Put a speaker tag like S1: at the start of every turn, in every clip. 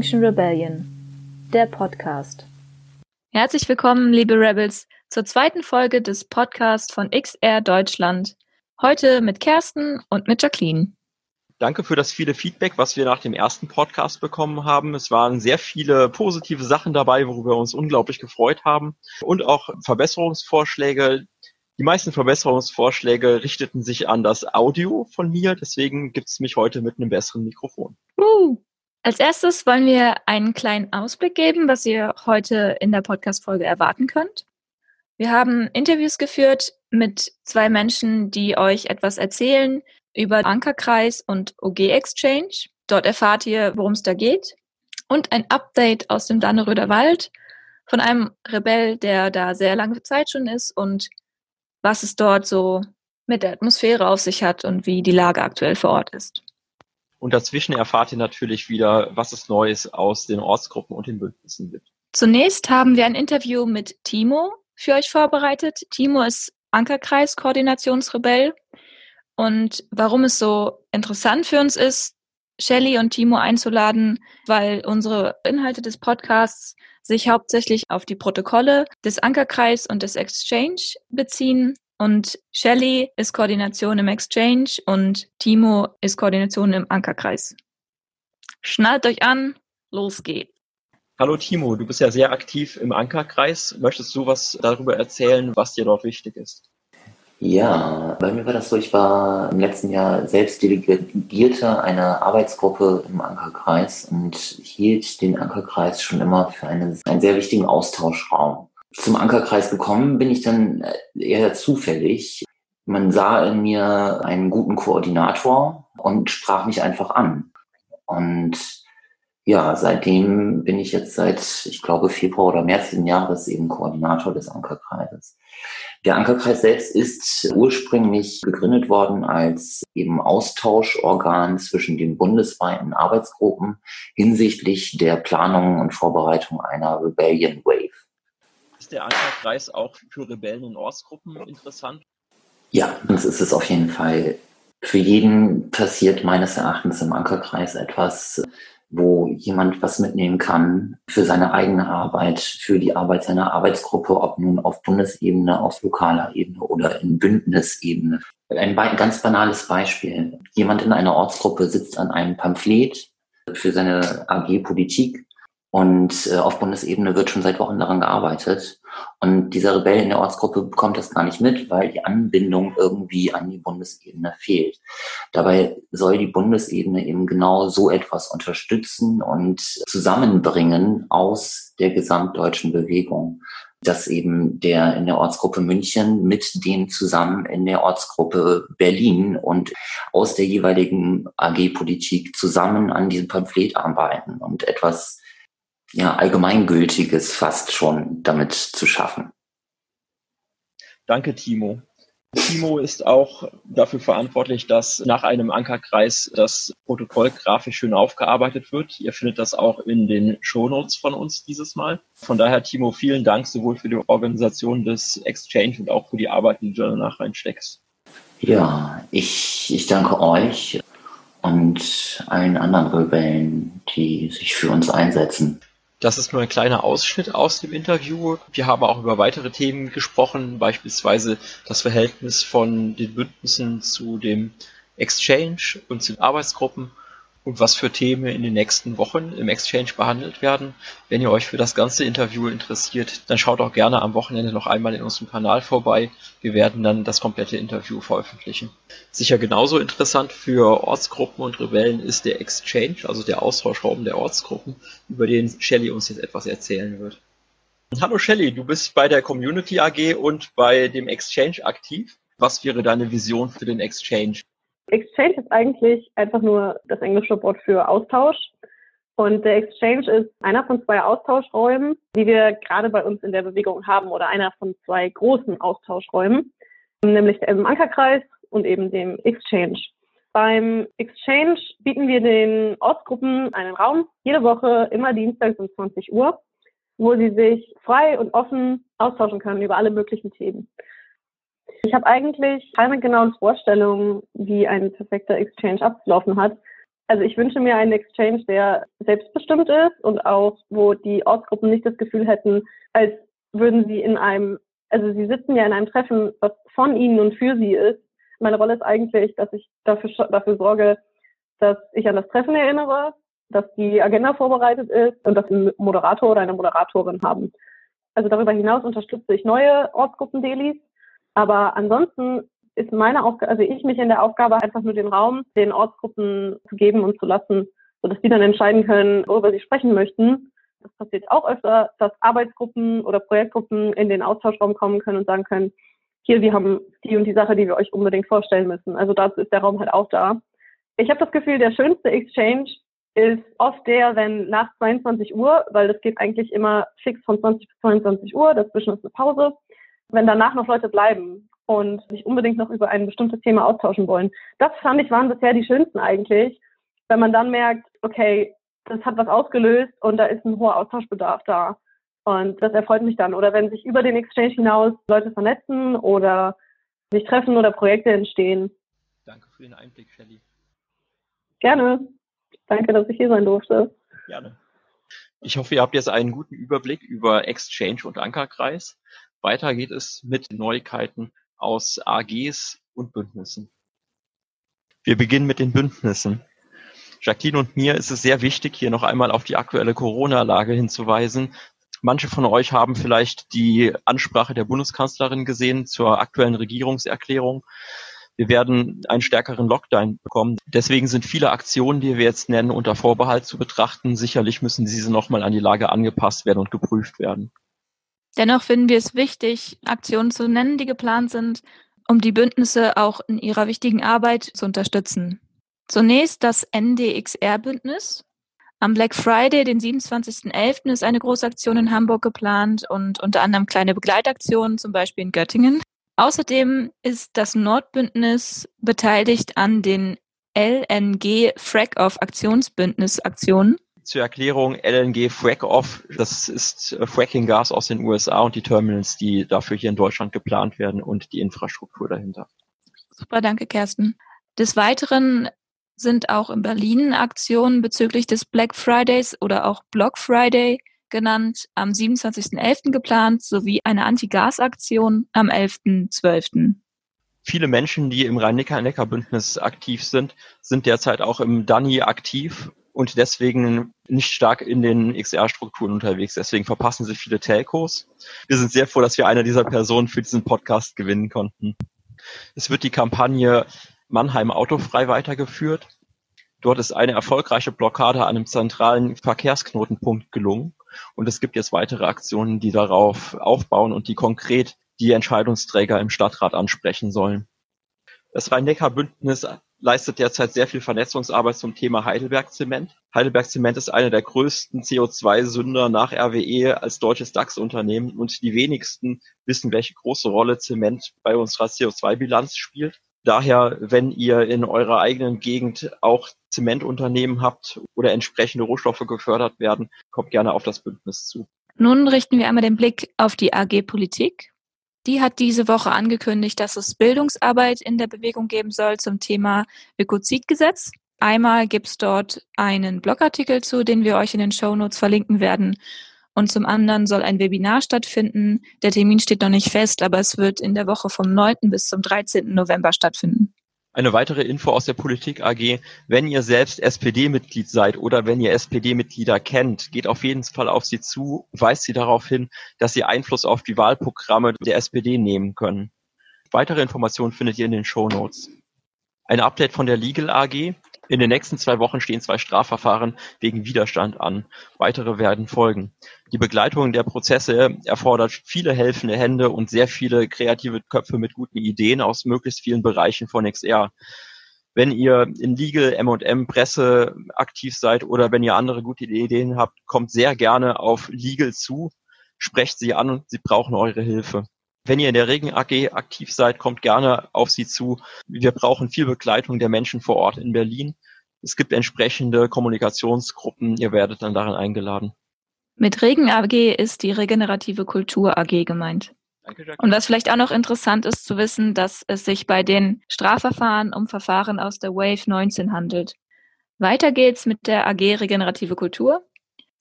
S1: Extinction Rebellion, der Podcast.
S2: Herzlich willkommen, liebe Rebels, zur zweiten Folge des Podcasts von XR Deutschland. Heute mit Kersten und mit Jacqueline.
S3: Danke für das viele Feedback, was wir nach dem ersten Podcast bekommen haben. Es waren sehr viele positive Sachen dabei, worüber wir uns unglaublich gefreut haben. Und auch Verbesserungsvorschläge. Die meisten Verbesserungsvorschläge richteten sich an das Audio von mir, deswegen gibt es mich heute mit einem besseren Mikrofon.
S2: Uh. Als erstes wollen wir einen kleinen Ausblick geben, was ihr heute in der Podcast-Folge erwarten könnt. Wir haben Interviews geführt mit zwei Menschen, die euch etwas erzählen über Ankerkreis und OG Exchange. Dort erfahrt ihr, worum es da geht. Und ein Update aus dem Danneröder Wald von einem Rebell, der da sehr lange Zeit schon ist und was es dort so mit der Atmosphäre auf sich hat und wie die Lage aktuell vor Ort ist.
S3: Und dazwischen erfahrt ihr natürlich wieder, was es Neues aus den Ortsgruppen und den Bündnissen gibt.
S2: Zunächst haben wir ein Interview mit Timo für euch vorbereitet. Timo ist Ankerkreis-Koordinationsrebell und warum es so interessant für uns ist, Shelly und Timo einzuladen, weil unsere Inhalte des Podcasts sich hauptsächlich auf die Protokolle des Ankerkreis und des Exchange beziehen. Und Shelly ist Koordination im Exchange und Timo ist Koordination im Ankerkreis. Schnallt euch an, los geht's.
S3: Hallo Timo, du bist ja sehr aktiv im Ankerkreis. Möchtest du was darüber erzählen, was dir dort wichtig ist?
S4: Ja, bei mir war das so, ich war im letzten Jahr selbst Delegierter einer Arbeitsgruppe im Ankerkreis und hielt den Ankerkreis schon immer für einen, einen sehr wichtigen Austauschraum. Zum Ankerkreis gekommen bin ich dann eher zufällig. Man sah in mir einen guten Koordinator und sprach mich einfach an. Und ja, seitdem bin ich jetzt seit, ich glaube, Februar oder März diesen Jahres eben Koordinator des Ankerkreises. Der Ankerkreis selbst ist ursprünglich gegründet worden als eben Austauschorgan zwischen den bundesweiten Arbeitsgruppen hinsichtlich der Planung und Vorbereitung einer Rebellion Wave.
S3: Ist der Ankerkreis auch für Rebellen und Ortsgruppen interessant?
S4: Ja, das ist es auf jeden Fall. Für jeden passiert meines Erachtens im Ankerkreis etwas, wo jemand was mitnehmen kann für seine eigene Arbeit, für die Arbeit seiner Arbeitsgruppe, ob nun auf Bundesebene, auf lokaler Ebene oder in Bündnisebene. Ein ganz banales Beispiel. Jemand in einer Ortsgruppe sitzt an einem Pamphlet für seine AG Politik und äh, auf Bundesebene wird schon seit Wochen daran gearbeitet. Und dieser Rebell in der Ortsgruppe bekommt das gar nicht mit, weil die Anbindung irgendwie an die Bundesebene fehlt. Dabei soll die Bundesebene eben genau so etwas unterstützen und zusammenbringen aus der gesamtdeutschen Bewegung dass eben der in der Ortsgruppe München mit denen zusammen in der Ortsgruppe Berlin und aus der jeweiligen AG Politik zusammen an diesem Pamphlet arbeiten und etwas ja, Allgemeingültiges fast schon damit zu schaffen.
S3: Danke, Timo. Timo ist auch dafür verantwortlich, dass nach einem Ankerkreis das Protokoll grafisch schön aufgearbeitet wird. Ihr findet das auch in den Shownotes von uns dieses Mal. Von daher, Timo, vielen Dank sowohl für die Organisation des Exchange und auch für die Arbeit, die du danach reinsteckst.
S4: Ja, ich, ich danke euch und allen anderen Rebellen, die sich für uns einsetzen.
S3: Das ist nur ein kleiner Ausschnitt aus dem Interview. Wir haben auch über weitere Themen gesprochen, beispielsweise das Verhältnis von den Bündnissen zu dem Exchange und zu den Arbeitsgruppen und was für Themen in den nächsten Wochen im Exchange behandelt werden. Wenn ihr euch für das ganze Interview interessiert, dann schaut auch gerne am Wochenende noch einmal in unserem Kanal vorbei. Wir werden dann das komplette Interview veröffentlichen. Sicher genauso interessant für Ortsgruppen und Rebellen ist der Exchange, also der Austauschraum der Ortsgruppen, über den Shelly uns jetzt etwas erzählen wird. Hallo Shelly, du bist bei der Community AG und bei dem Exchange aktiv. Was wäre deine Vision für den Exchange?
S5: Exchange ist eigentlich einfach nur das englische Wort für Austausch. Und der Exchange ist einer von zwei Austauschräumen, die wir gerade bei uns in der Bewegung haben oder einer von zwei großen Austauschräumen, nämlich dem Ankerkreis und eben dem Exchange. Beim Exchange bieten wir den Ortsgruppen einen Raum, jede Woche, immer dienstags um 20 Uhr, wo sie sich frei und offen austauschen können über alle möglichen Themen. Ich habe eigentlich keine genauen Vorstellungen, wie ein perfekter Exchange abzulaufen hat. Also ich wünsche mir einen Exchange, der selbstbestimmt ist und auch, wo die Ortsgruppen nicht das Gefühl hätten, als würden sie in einem, also sie sitzen ja in einem Treffen, was von ihnen und für sie ist. Meine Rolle ist eigentlich, dass ich dafür, dafür sorge, dass ich an das Treffen erinnere, dass die Agenda vorbereitet ist und dass wir einen Moderator oder eine Moderatorin haben. Also darüber hinaus unterstütze ich neue Ortsgruppen-Delis. Aber ansonsten ist meine Aufgabe, also ich mich in der Aufgabe, einfach nur den Raum den Ortsgruppen zu geben und zu lassen, sodass die dann entscheiden können, worüber sie sprechen möchten. Das passiert auch öfter, dass Arbeitsgruppen oder Projektgruppen in den Austauschraum kommen können und sagen können, hier, wir haben die und die Sache, die wir euch unbedingt vorstellen müssen. Also dazu ist der Raum halt auch da. Ich habe das Gefühl, der schönste Exchange ist oft der, wenn nach 22 Uhr, weil das geht eigentlich immer fix von 20 bis 22 Uhr, dazwischen ist eine Pause, wenn danach noch Leute bleiben und sich unbedingt noch über ein bestimmtes Thema austauschen wollen. Das fand ich waren bisher die schönsten eigentlich, wenn man dann merkt, okay, das hat was ausgelöst und da ist ein hoher Austauschbedarf da. Und das erfreut mich dann. Oder wenn sich über den Exchange hinaus Leute vernetzen oder sich treffen oder Projekte entstehen.
S3: Danke für den Einblick, Shelly.
S5: Gerne. Danke, dass ich hier sein durfte.
S3: Gerne. Ich hoffe, ihr habt jetzt einen guten Überblick über Exchange und Ankerkreis. Weiter geht es mit Neuigkeiten aus AGs und Bündnissen. Wir beginnen mit den Bündnissen. Jacqueline und mir ist es sehr wichtig, hier noch einmal auf die aktuelle Corona-Lage hinzuweisen. Manche von euch haben vielleicht die Ansprache der Bundeskanzlerin gesehen zur aktuellen Regierungserklärung. Wir werden einen stärkeren Lockdown bekommen. Deswegen sind viele Aktionen, die wir jetzt nennen, unter Vorbehalt zu betrachten. Sicherlich müssen diese nochmal an die Lage angepasst werden und geprüft werden.
S2: Dennoch finden wir es wichtig, Aktionen zu nennen, die geplant sind, um die Bündnisse auch in ihrer wichtigen Arbeit zu unterstützen. Zunächst das NDXR-Bündnis. Am Black Friday, den 27.11., ist eine Großaktion in Hamburg geplant und unter anderem kleine Begleitaktionen, zum Beispiel in Göttingen. Außerdem ist das Nordbündnis beteiligt an den LNG Frack-Off Aktionsbündnis Aktionen.
S3: Zur Erklärung, LNG Frack-Off, das ist äh, Fracking-Gas aus den USA und die Terminals, die dafür hier in Deutschland geplant werden und die Infrastruktur dahinter.
S2: Super, danke Kersten. Des Weiteren sind auch in Berlin Aktionen bezüglich des Black Fridays oder auch Block Friday genannt, am 27.11. geplant, sowie eine Anti-Gas-Aktion am 11.12.
S3: Viele Menschen, die im Rhein-Neckar-Neckar-Bündnis aktiv sind, sind derzeit auch im DANI aktiv und deswegen nicht stark in den XR-Strukturen unterwegs. Deswegen verpassen sie viele Telcos. Wir sind sehr froh, dass wir eine dieser Personen für diesen Podcast gewinnen konnten. Es wird die Kampagne Mannheim autofrei weitergeführt. Dort ist eine erfolgreiche Blockade an einem zentralen Verkehrsknotenpunkt gelungen. Und es gibt jetzt weitere Aktionen, die darauf aufbauen und die konkret die Entscheidungsträger im Stadtrat ansprechen sollen. Das Rhein-Neckar-Bündnis leistet derzeit sehr viel Vernetzungsarbeit zum Thema Heidelberg Zement. Heidelberg Zement ist einer der größten CO2-Sünder nach RWE als deutsches DAX-Unternehmen und die wenigsten wissen, welche große Rolle Zement bei unserer CO2-Bilanz spielt. Daher, wenn ihr in eurer eigenen Gegend auch Zementunternehmen habt oder entsprechende Rohstoffe gefördert werden, kommt gerne auf das Bündnis zu.
S2: Nun richten wir einmal den Blick auf die AG Politik. Die hat diese Woche angekündigt, dass es Bildungsarbeit in der Bewegung geben soll zum Thema Ökozidgesetz. Einmal gibt es dort einen Blogartikel zu, den wir euch in den Show Notes verlinken werden. Und zum anderen soll ein Webinar stattfinden. Der Termin steht noch nicht fest, aber es wird in der Woche vom 9. bis zum 13. November stattfinden.
S3: Eine weitere Info aus der Politik AG. Wenn ihr selbst SPD-Mitglied seid oder wenn ihr SPD-Mitglieder kennt, geht auf jeden Fall auf sie zu, weist sie darauf hin, dass sie Einfluss auf die Wahlprogramme der SPD nehmen können. Weitere Informationen findet ihr in den Show Notes. Ein Update von der Legal AG. In den nächsten zwei Wochen stehen zwei Strafverfahren wegen Widerstand an. Weitere werden folgen. Die Begleitung der Prozesse erfordert viele helfende Hände und sehr viele kreative Köpfe mit guten Ideen aus möglichst vielen Bereichen von XR. Wenn ihr in Legal, M&M, Presse aktiv seid oder wenn ihr andere gute Ideen habt, kommt sehr gerne auf Legal zu, sprecht sie an und sie brauchen eure Hilfe. Wenn ihr in der Regen AG aktiv seid, kommt gerne auf sie zu. Wir brauchen viel Begleitung der Menschen vor Ort in Berlin. Es gibt entsprechende Kommunikationsgruppen. Ihr werdet dann darin eingeladen.
S2: Mit Regen AG ist die Regenerative Kultur AG gemeint. Danke, Und was vielleicht auch noch interessant ist zu wissen, dass es sich bei den Strafverfahren um Verfahren aus der Wave 19 handelt. Weiter geht's mit der AG Regenerative Kultur.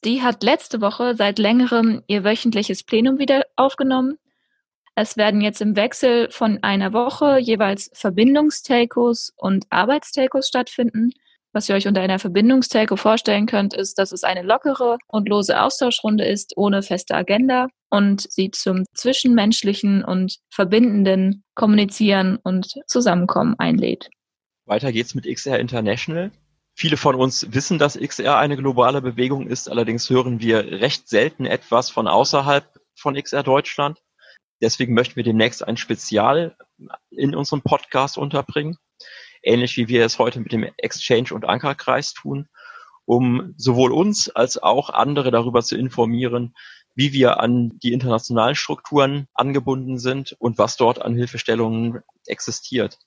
S2: Die hat letzte Woche seit längerem ihr wöchentliches Plenum wieder aufgenommen. Es werden jetzt im Wechsel von einer Woche jeweils Verbindungstelcos und Arbeitstelcos stattfinden. Was ihr euch unter einer Verbindungstelco vorstellen könnt, ist, dass es eine lockere und lose Austauschrunde ist, ohne feste Agenda und sie zum zwischenmenschlichen und verbindenden Kommunizieren und Zusammenkommen einlädt.
S3: Weiter geht's mit XR International. Viele von uns wissen, dass XR eine globale Bewegung ist, allerdings hören wir recht selten etwas von außerhalb von XR Deutschland. Deswegen möchten wir demnächst ein Spezial in unserem Podcast unterbringen ähnlich wie wir es heute mit dem Exchange und Ankerkreis tun, um sowohl uns als auch andere darüber zu informieren, wie wir an die internationalen Strukturen angebunden sind und was dort an Hilfestellungen existiert.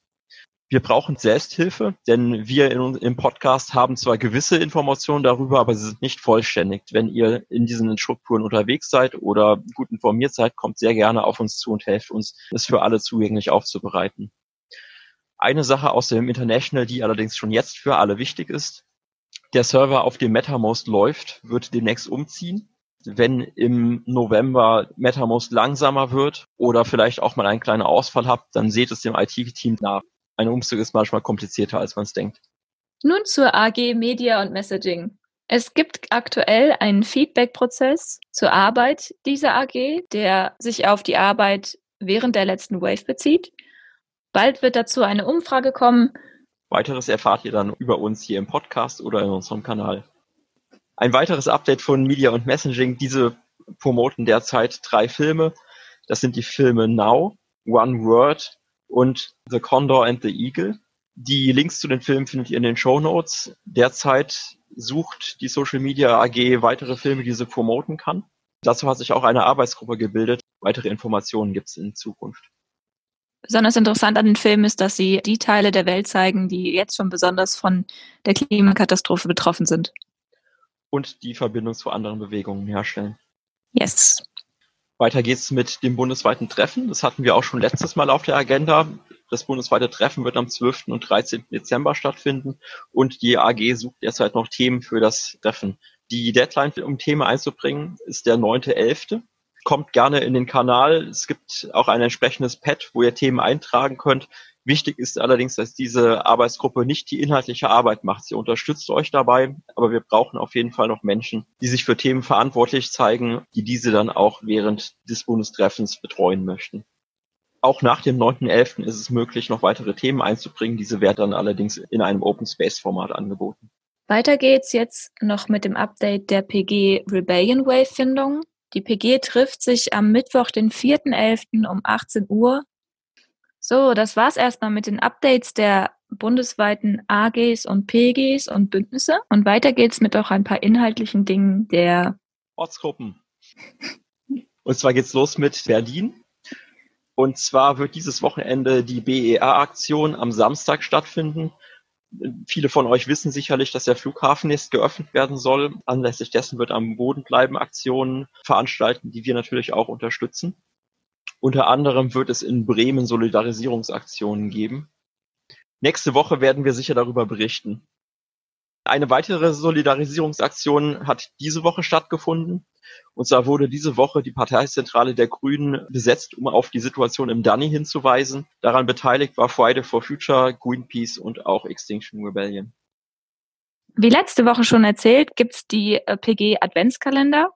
S3: Wir brauchen Selbsthilfe, denn wir in, im Podcast haben zwar gewisse Informationen darüber, aber sie sind nicht vollständig. Wenn ihr in diesen Strukturen unterwegs seid oder gut informiert seid, kommt sehr gerne auf uns zu und helft uns, es für alle zugänglich aufzubereiten. Eine Sache aus dem International, die allerdings schon jetzt für alle wichtig ist. Der Server, auf dem MetaMost läuft, wird demnächst umziehen. Wenn im November MetaMost langsamer wird oder vielleicht auch mal einen kleinen Ausfall habt, dann seht es dem IT-Team nach. Ein Umzug ist manchmal komplizierter, als man es denkt.
S2: Nun zur AG Media und Messaging. Es gibt aktuell einen Feedback-Prozess zur Arbeit dieser AG, der sich auf die Arbeit während der letzten Wave bezieht. Bald wird dazu eine Umfrage kommen.
S3: Weiteres erfahrt ihr dann über uns hier im Podcast oder in unserem Kanal. Ein weiteres Update von Media und Messaging. Diese promoten derzeit drei Filme. Das sind die Filme Now, One Word und The Condor and the Eagle. Die Links zu den Filmen findet ihr in den Show Notes. Derzeit sucht die Social Media AG weitere Filme, die sie promoten kann. Dazu hat sich auch eine Arbeitsgruppe gebildet. Weitere Informationen gibt es in Zukunft.
S2: Besonders interessant an den Filmen ist, dass sie die Teile der Welt zeigen, die jetzt schon besonders von der Klimakatastrophe betroffen sind.
S3: Und die Verbindung zu anderen Bewegungen herstellen.
S2: Yes.
S3: Weiter geht's mit dem bundesweiten Treffen. Das hatten wir auch schon letztes Mal auf der Agenda. Das bundesweite Treffen wird am 12. und 13. Dezember stattfinden und die AG sucht derzeit noch Themen für das Treffen. Die Deadline, um Themen einzubringen, ist der 9.11 kommt gerne in den Kanal. Es gibt auch ein entsprechendes Pad, wo ihr Themen eintragen könnt. Wichtig ist allerdings, dass diese Arbeitsgruppe nicht die inhaltliche Arbeit macht. Sie unterstützt euch dabei, aber wir brauchen auf jeden Fall noch Menschen, die sich für Themen verantwortlich zeigen, die diese dann auch während des Bundestreffens betreuen möchten. Auch nach dem 9.11. ist es möglich, noch weitere Themen einzubringen. Diese werden dann allerdings in einem Open Space Format angeboten.
S2: Weiter geht's jetzt noch mit dem Update der PG Rebellion Wave Findung. Die PG trifft sich am Mittwoch, den 4.11. um 18 Uhr. So, das war's erstmal mit den Updates der bundesweiten AGs und PGs und Bündnisse. Und weiter geht's mit auch ein paar inhaltlichen Dingen der
S3: Ortsgruppen. Und zwar geht's los mit Berlin. Und zwar wird dieses Wochenende die BER-Aktion am Samstag stattfinden. Viele von euch wissen sicherlich, dass der Flughafen jetzt geöffnet werden soll. Anlässlich dessen wird am Boden bleiben Aktionen veranstalten, die wir natürlich auch unterstützen. Unter anderem wird es in Bremen Solidarisierungsaktionen geben. Nächste Woche werden wir sicher darüber berichten. Eine weitere Solidarisierungsaktion hat diese Woche stattgefunden. Und zwar wurde diese Woche die Parteizentrale der Grünen besetzt, um auf die Situation im Danny hinzuweisen. Daran beteiligt war Friday for Future, Greenpeace und auch Extinction Rebellion.
S2: Wie letzte Woche schon erzählt, gibt's die äh, PG Adventskalender.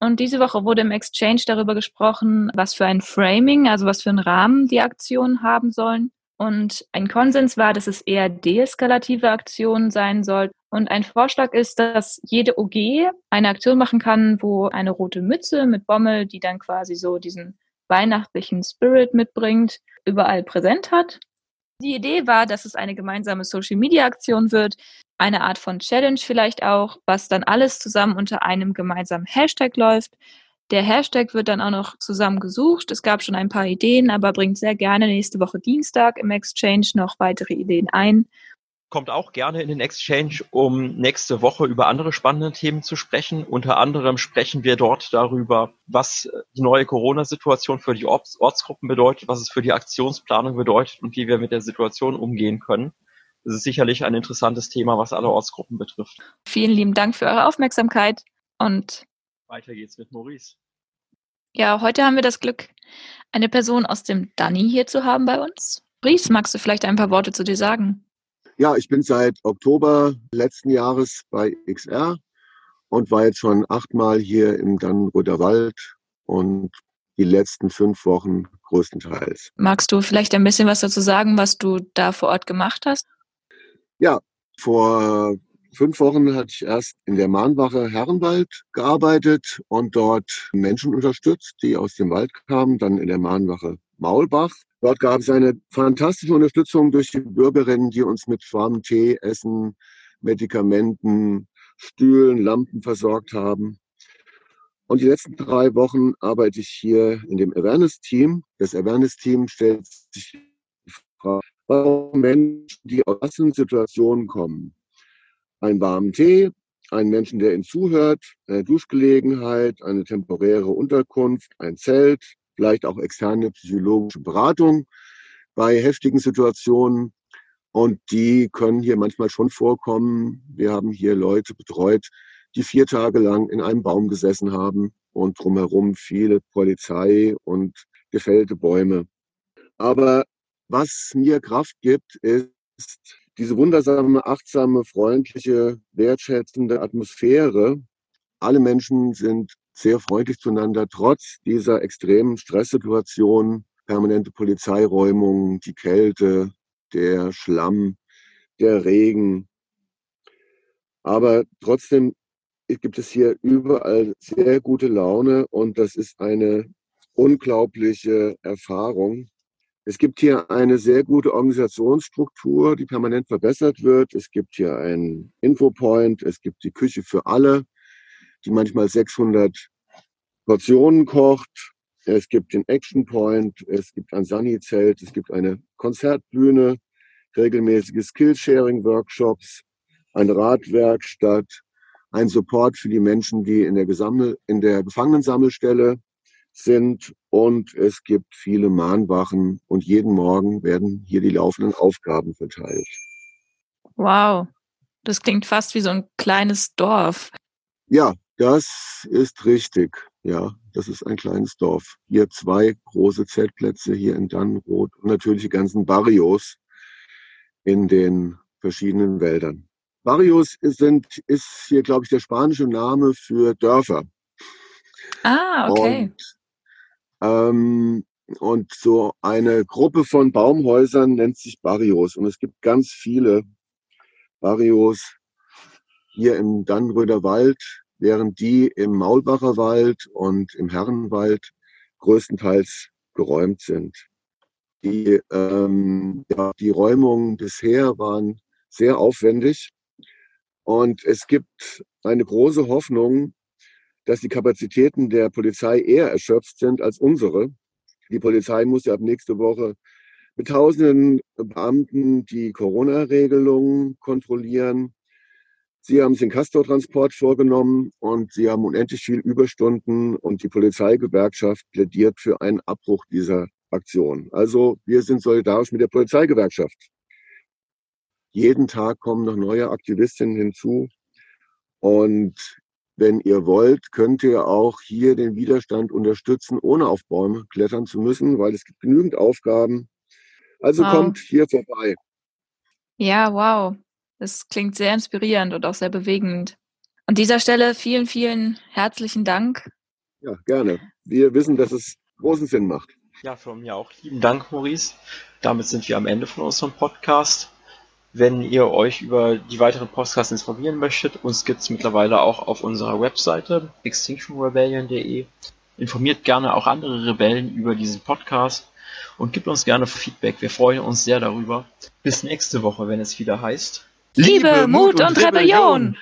S2: Und diese Woche wurde im Exchange darüber gesprochen, was für ein Framing, also was für einen Rahmen die Aktionen haben sollen. Und ein Konsens war, dass es eher deeskalative Aktionen sein sollten. Und ein Vorschlag ist, dass jede OG eine Aktion machen kann, wo eine rote Mütze mit Bommel, die dann quasi so diesen weihnachtlichen Spirit mitbringt, überall präsent hat. Die Idee war, dass es eine gemeinsame Social-Media-Aktion wird, eine Art von Challenge vielleicht auch, was dann alles zusammen unter einem gemeinsamen Hashtag läuft. Der Hashtag wird dann auch noch zusammen gesucht. Es gab schon ein paar Ideen, aber bringt sehr gerne nächste Woche Dienstag im Exchange noch weitere Ideen ein.
S3: Kommt auch gerne in den Exchange, um nächste Woche über andere spannende Themen zu sprechen. Unter anderem sprechen wir dort darüber, was die neue Corona-Situation für die Ortsgruppen bedeutet, was es für die Aktionsplanung bedeutet und wie wir mit der Situation umgehen können. es ist sicherlich ein interessantes Thema, was alle Ortsgruppen betrifft.
S2: Vielen lieben Dank für eure Aufmerksamkeit und
S3: weiter geht's mit Maurice.
S2: Ja, heute haben wir das Glück, eine Person aus dem Danny hier zu haben bei uns. Maurice, magst du vielleicht ein paar Worte zu dir sagen?
S6: Ja, ich bin seit Oktober letzten Jahres bei XR und war jetzt schon achtmal hier im Dannenröder Wald und die letzten fünf Wochen größtenteils.
S2: Magst du vielleicht ein bisschen was dazu sagen, was du da vor Ort gemacht hast?
S6: Ja, vor fünf Wochen hatte ich erst in der Mahnwache Herrenwald gearbeitet und dort Menschen unterstützt, die aus dem Wald kamen, dann in der Mahnwache Maulbach. Dort gab es eine fantastische Unterstützung durch die Bürgerinnen, die uns mit warmem Tee, Essen, Medikamenten, Stühlen, Lampen versorgt haben. Und die letzten drei Wochen arbeite ich hier in dem Awareness-Team. Das Awareness-Team stellt sich die Frage, warum Menschen, die aus Situationen kommen, einen warmen Tee, einen Menschen, der ihnen zuhört, eine Duschgelegenheit, eine temporäre Unterkunft, ein Zelt, vielleicht auch externe psychologische Beratung bei heftigen Situationen. Und die können hier manchmal schon vorkommen. Wir haben hier Leute betreut, die vier Tage lang in einem Baum gesessen haben und drumherum viele Polizei und gefällte Bäume. Aber was mir Kraft gibt, ist diese wundersame, achtsame, freundliche, wertschätzende Atmosphäre. Alle Menschen sind sehr freundlich zueinander, trotz dieser extremen Stresssituation, permanente Polizeiräumung, die Kälte, der Schlamm, der Regen. Aber trotzdem gibt es hier überall sehr gute Laune und das ist eine unglaubliche Erfahrung. Es gibt hier eine sehr gute Organisationsstruktur, die permanent verbessert wird. Es gibt hier einen Infopoint, es gibt die Küche für alle, die manchmal 600 Portionen kocht. Es gibt den Action Point, es gibt ein Sunny-Zelt, es gibt eine Konzertbühne, regelmäßige Skillsharing-Workshops, eine Radwerkstatt, ein Support für die Menschen, die in der, Gesammel in der Gefangenensammelstelle sind und es gibt viele Mahnwachen und jeden Morgen werden hier die laufenden Aufgaben verteilt.
S2: Wow, das klingt fast wie so ein kleines Dorf.
S6: Ja, das ist richtig. Ja, das ist ein kleines Dorf. Hier zwei große Zeltplätze hier in Dannenroth und natürlich die ganzen Barrios in den verschiedenen Wäldern. Barrios sind, ist hier, glaube ich, der spanische Name für Dörfer.
S2: Ah, okay.
S6: Und ähm, und so eine Gruppe von Baumhäusern nennt sich Barrios. Und es gibt ganz viele Barrios hier im Dannröder Wald, während die im Maulbacher Wald und im Herrenwald größtenteils geräumt sind. Die, ähm, ja, die Räumungen bisher waren sehr aufwendig. Und es gibt eine große Hoffnung, dass die Kapazitäten der Polizei eher erschöpft sind als unsere. Die Polizei muss ja ab nächste Woche mit tausenden Beamten die Corona-Regelungen kontrollieren. Sie haben den Castor-Transport vorgenommen und sie haben unendlich viel Überstunden und die Polizeigewerkschaft plädiert für einen Abbruch dieser Aktion. Also wir sind solidarisch mit der Polizeigewerkschaft. Jeden Tag kommen noch neue Aktivistinnen hinzu und wenn ihr wollt, könnt ihr auch hier den Widerstand unterstützen, ohne auf Bäume klettern zu müssen, weil es gibt genügend Aufgaben. Also wow. kommt hier vorbei.
S2: Ja, wow. Das klingt sehr inspirierend und auch sehr bewegend. An dieser Stelle vielen, vielen herzlichen Dank.
S6: Ja, gerne. Wir wissen, dass es großen Sinn macht.
S3: Ja, von mir auch lieben Dank, Maurice. Damit sind wir am Ende von unserem Podcast. Wenn ihr euch über die weiteren Podcasts informieren möchtet, uns gibt es mittlerweile auch auf unserer Webseite extinctionrebellion.de. Informiert gerne auch andere Rebellen über diesen Podcast und gibt uns gerne Feedback. Wir freuen uns sehr darüber. Bis nächste Woche, wenn es wieder heißt
S2: Liebe, Mut und, Rebellion.